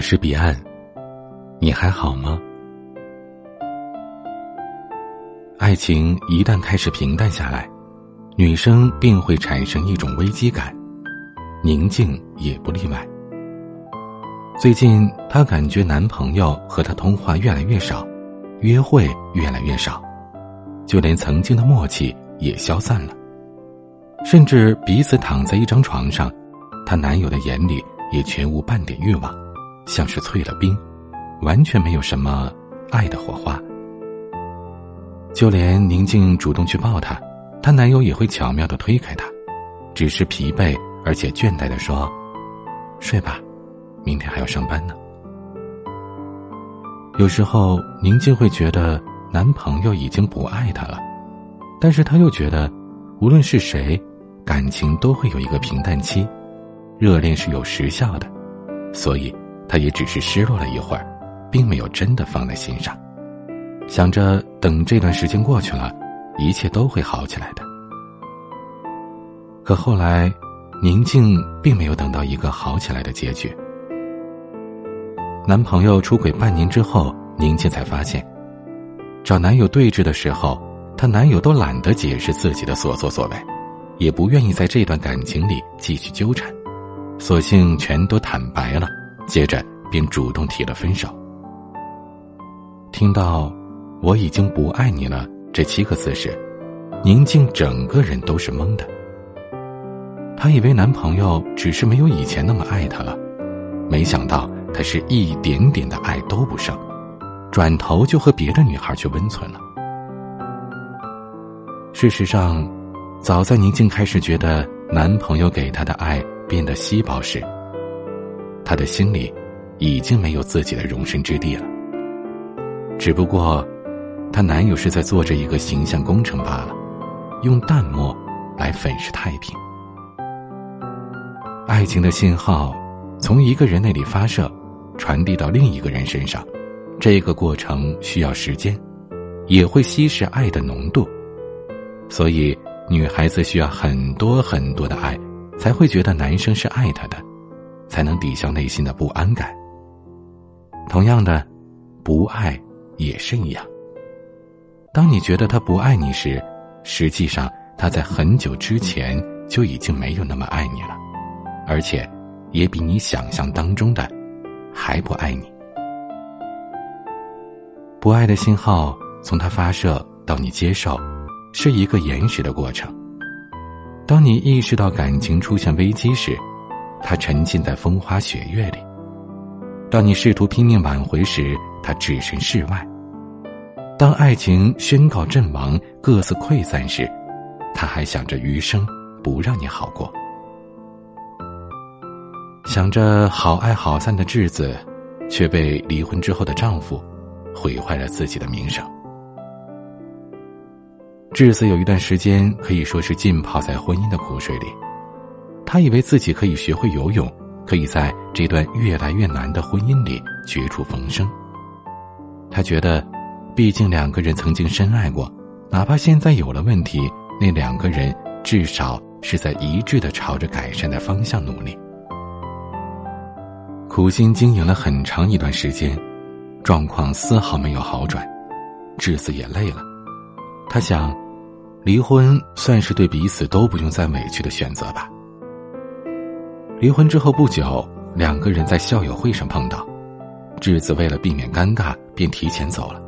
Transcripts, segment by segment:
是彼岸，你还好吗？爱情一旦开始平淡下来，女生便会产生一种危机感，宁静也不例外。最近，她感觉男朋友和她通话越来越少，约会越来越少，就连曾经的默契也消散了，甚至彼此躺在一张床上，她男友的眼里也全无半点欲望。像是淬了冰，完全没有什么爱的火花。就连宁静主动去抱他，她男友也会巧妙的推开她，只是疲惫而且倦怠的说：“睡吧，明天还要上班呢。”有时候宁静会觉得男朋友已经不爱她了，但是她又觉得，无论是谁，感情都会有一个平淡期，热恋是有时效的，所以。他也只是失落了一会儿，并没有真的放在心上，想着等这段时间过去了，一切都会好起来的。可后来，宁静并没有等到一个好起来的结局。男朋友出轨半年之后，宁静才发现，找男友对峙的时候，她男友都懒得解释自己的所作所为，也不愿意在这段感情里继续纠缠，索性全都坦白了。接着便主动提了分手。听到“我已经不爱你了”这七个字时，宁静整个人都是懵的。她以为男朋友只是没有以前那么爱她了，没想到他是一点点的爱都不剩，转头就和别的女孩去温存了。事实上，早在宁静开始觉得男朋友给她的爱变得稀薄时，她的心里，已经没有自己的容身之地了。只不过，她男友是在做着一个形象工程罢了，用淡漠来粉饰太平。爱情的信号，从一个人那里发射，传递到另一个人身上，这个过程需要时间，也会稀释爱的浓度。所以，女孩子需要很多很多的爱，才会觉得男生是爱她的。才能抵消内心的不安感。同样的，不爱也是一样。当你觉得他不爱你时，实际上他在很久之前就已经没有那么爱你了，而且也比你想象当中的还不爱你。不爱的信号从他发射到你接受，是一个延时的过程。当你意识到感情出现危机时，他沉浸在风花雪月里，当你试图拼命挽回时，他置身事外；当爱情宣告阵亡，各自溃散时，他还想着余生不让你好过。想着好爱好散的稚子，却被离婚之后的丈夫毁坏了自己的名声。智子有一段时间可以说是浸泡在婚姻的苦水里。他以为自己可以学会游泳，可以在这段越来越难的婚姻里绝处逢生。他觉得，毕竟两个人曾经深爱过，哪怕现在有了问题，那两个人至少是在一致的朝着改善的方向努力。苦心经营了很长一段时间，状况丝毫没有好转，智子也累了。他想，离婚算是对彼此都不用再委屈的选择吧。离婚之后不久，两个人在校友会上碰到，智子为了避免尴尬，便提前走了。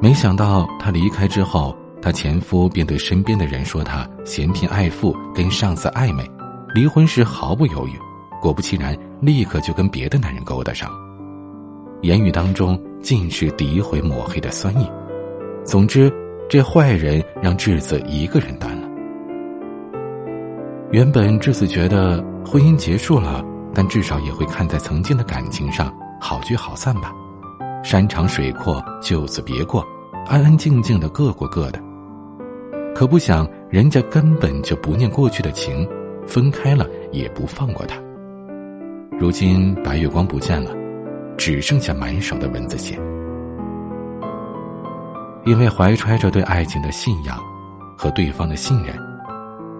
没想到他离开之后，她前夫便对身边的人说她嫌贫爱富，跟上司暧昧，离婚时毫不犹豫，果不其然，立刻就跟别的男人勾搭上，言语当中尽是诋毁抹黑的酸意。总之，这坏人让智子一个人担了。原本智子觉得。婚姻结束了，但至少也会看在曾经的感情上，好聚好散吧。山长水阔，就此别过，安安静静的各过各的。可不想人家根本就不念过去的情，分开了也不放过他。如今白月光不见了，只剩下满手的蚊子血。因为怀揣着对爱情的信仰和对方的信任，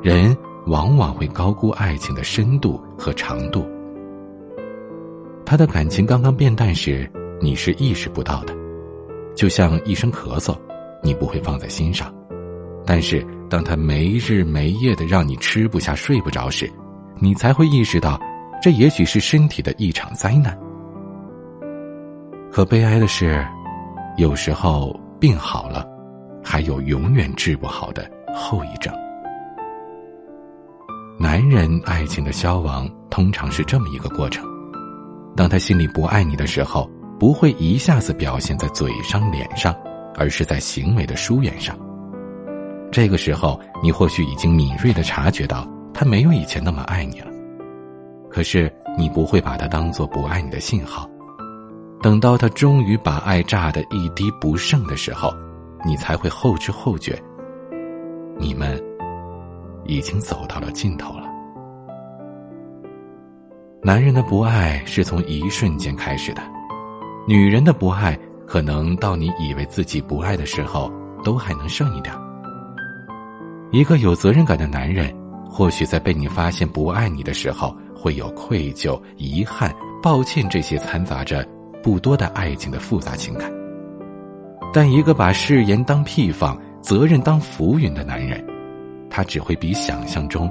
人。往往会高估爱情的深度和长度。他的感情刚刚变淡时，你是意识不到的，就像一声咳嗽，你不会放在心上。但是，当他没日没夜的让你吃不下、睡不着时，你才会意识到，这也许是身体的一场灾难。可悲哀的是，有时候病好了，还有永远治不好的后遗症。男人爱情的消亡通常是这么一个过程：当他心里不爱你的时候，不会一下子表现在嘴上、脸上，而是在行为的疏远上。这个时候，你或许已经敏锐的察觉到他没有以前那么爱你了，可是你不会把他当做不爱你的信号。等到他终于把爱榨得一滴不剩的时候，你才会后知后觉，你们已经走到了尽头了。男人的不爱是从一瞬间开始的，女人的不爱可能到你以为自己不爱的时候，都还能剩一点。一个有责任感的男人，或许在被你发现不爱你的时候，会有愧疚、遗憾、抱歉这些掺杂着不多的爱情的复杂情感。但一个把誓言当屁放、责任当浮云的男人，他只会比想象中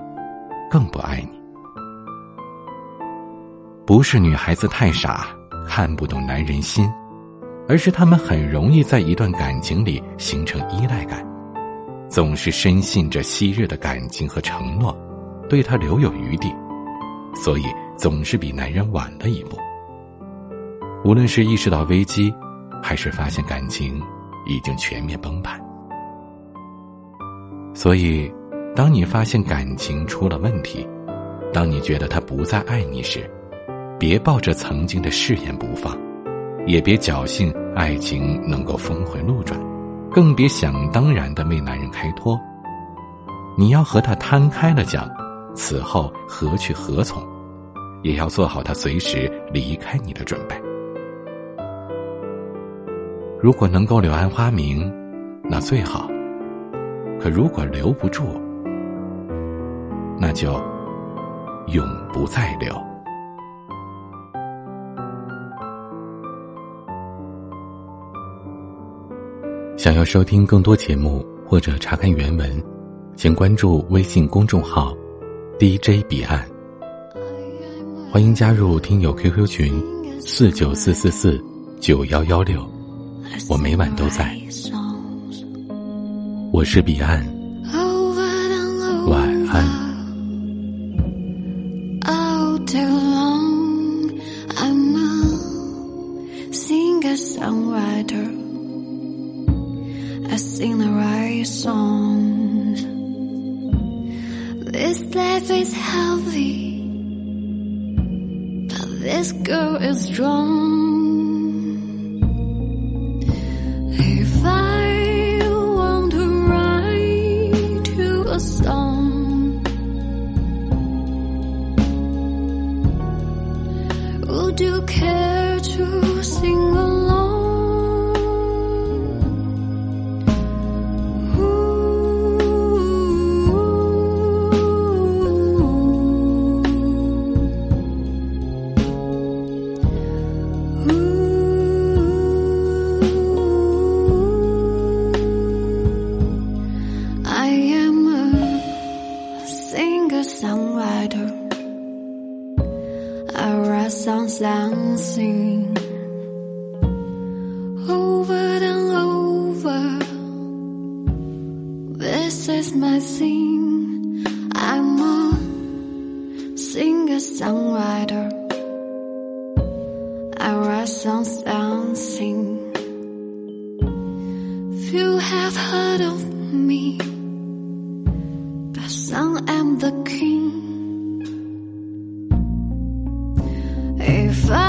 更不爱你。不是女孩子太傻，看不懂男人心，而是他们很容易在一段感情里形成依赖感。总是深信着昔日的感情和承诺，对他留有余地，所以总是比男人晚了一步。无论是意识到危机，还是发现感情已经全面崩盘，所以，当你发现感情出了问题，当你觉得他不再爱你时，别抱着曾经的誓言不放，也别侥幸爱情能够峰回路转。更别想当然的为男人开脱，你要和他摊开了讲，此后何去何从，也要做好他随时离开你的准备。如果能够柳暗花明，那最好；可如果留不住，那就永不再留。想要收听更多节目或者查看原文，请关注微信公众号 “DJ 彼岸”。欢迎加入听友 QQ 群四九四四四九幺幺六，我每晚都在。我是彼岸，晚安。I sing the right songs. This life is heavy, but this girl is strong. If I want to write you a song, would you care to sing along? this is my thing. I'm a singer-songwriter. I write songs and sing. Few have heard of me, but some am the king. If I